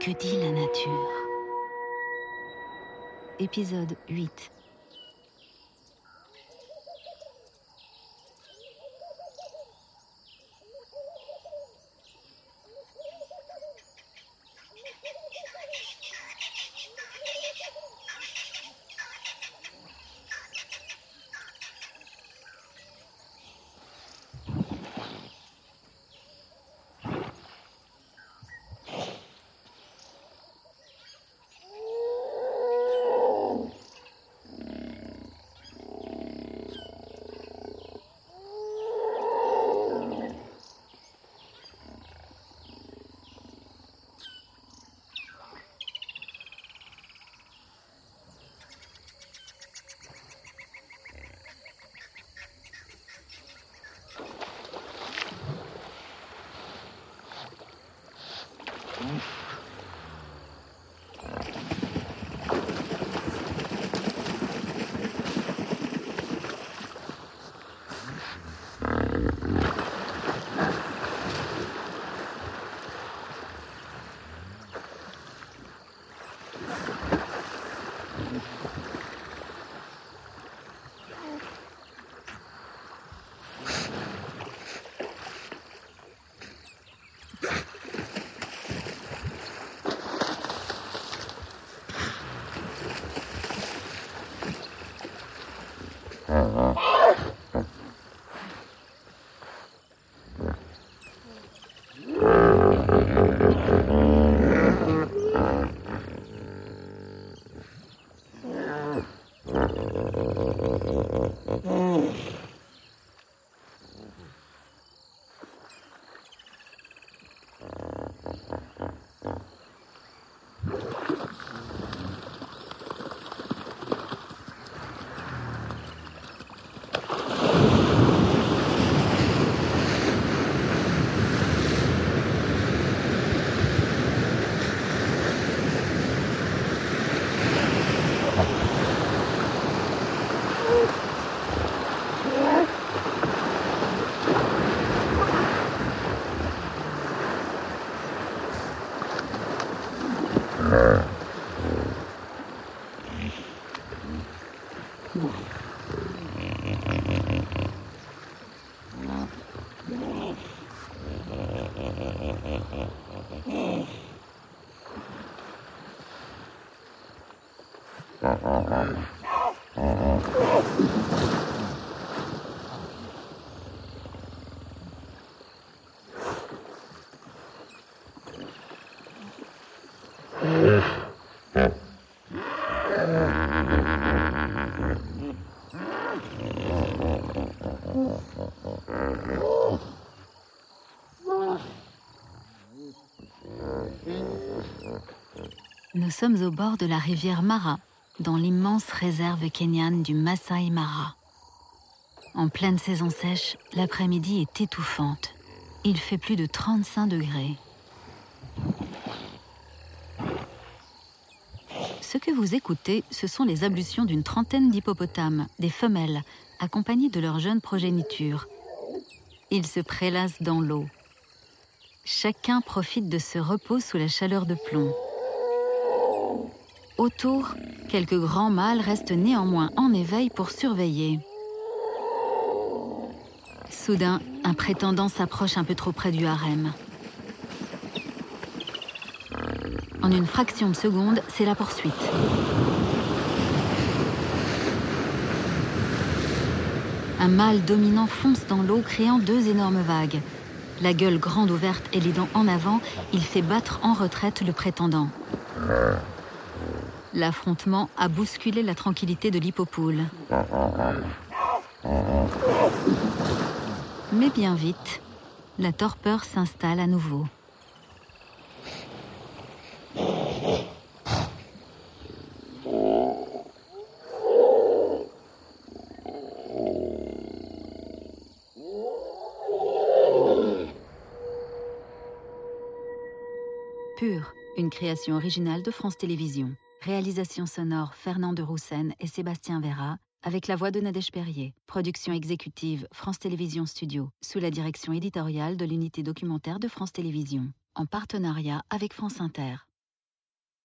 que dit la nature. Épisode 8 Mm-hmm. Mm. Uh-uh. Nous sommes au bord de la rivière Mara, dans l'immense réserve kenyane du Masai Mara. En pleine saison sèche, l'après-midi est étouffante. Il fait plus de 35 degrés. Ce que vous écoutez, ce sont les ablutions d'une trentaine d'hippopotames, des femelles, accompagnées de leurs jeunes progénitures. Ils se prélassent dans l'eau. Chacun profite de ce repos sous la chaleur de plomb. Autour, quelques grands mâles restent néanmoins en éveil pour surveiller. Soudain, un prétendant s'approche un peu trop près du harem. En une fraction de seconde, c'est la poursuite. Un mâle dominant fonce dans l'eau, créant deux énormes vagues. La gueule grande ouverte et les dents en avant, il fait battre en retraite le prétendant. L'affrontement a bousculé la tranquillité de l'hippopoule. Mais bien vite, la torpeur s'installe à nouveau. Pure, une création originale de France Télévisions. Réalisation sonore Fernand de Roussen et Sébastien Vera, avec la voix de Nadège Perrier. Production exécutive France Télévisions Studio, sous la direction éditoriale de l'unité documentaire de France Télévisions. en partenariat avec France Inter.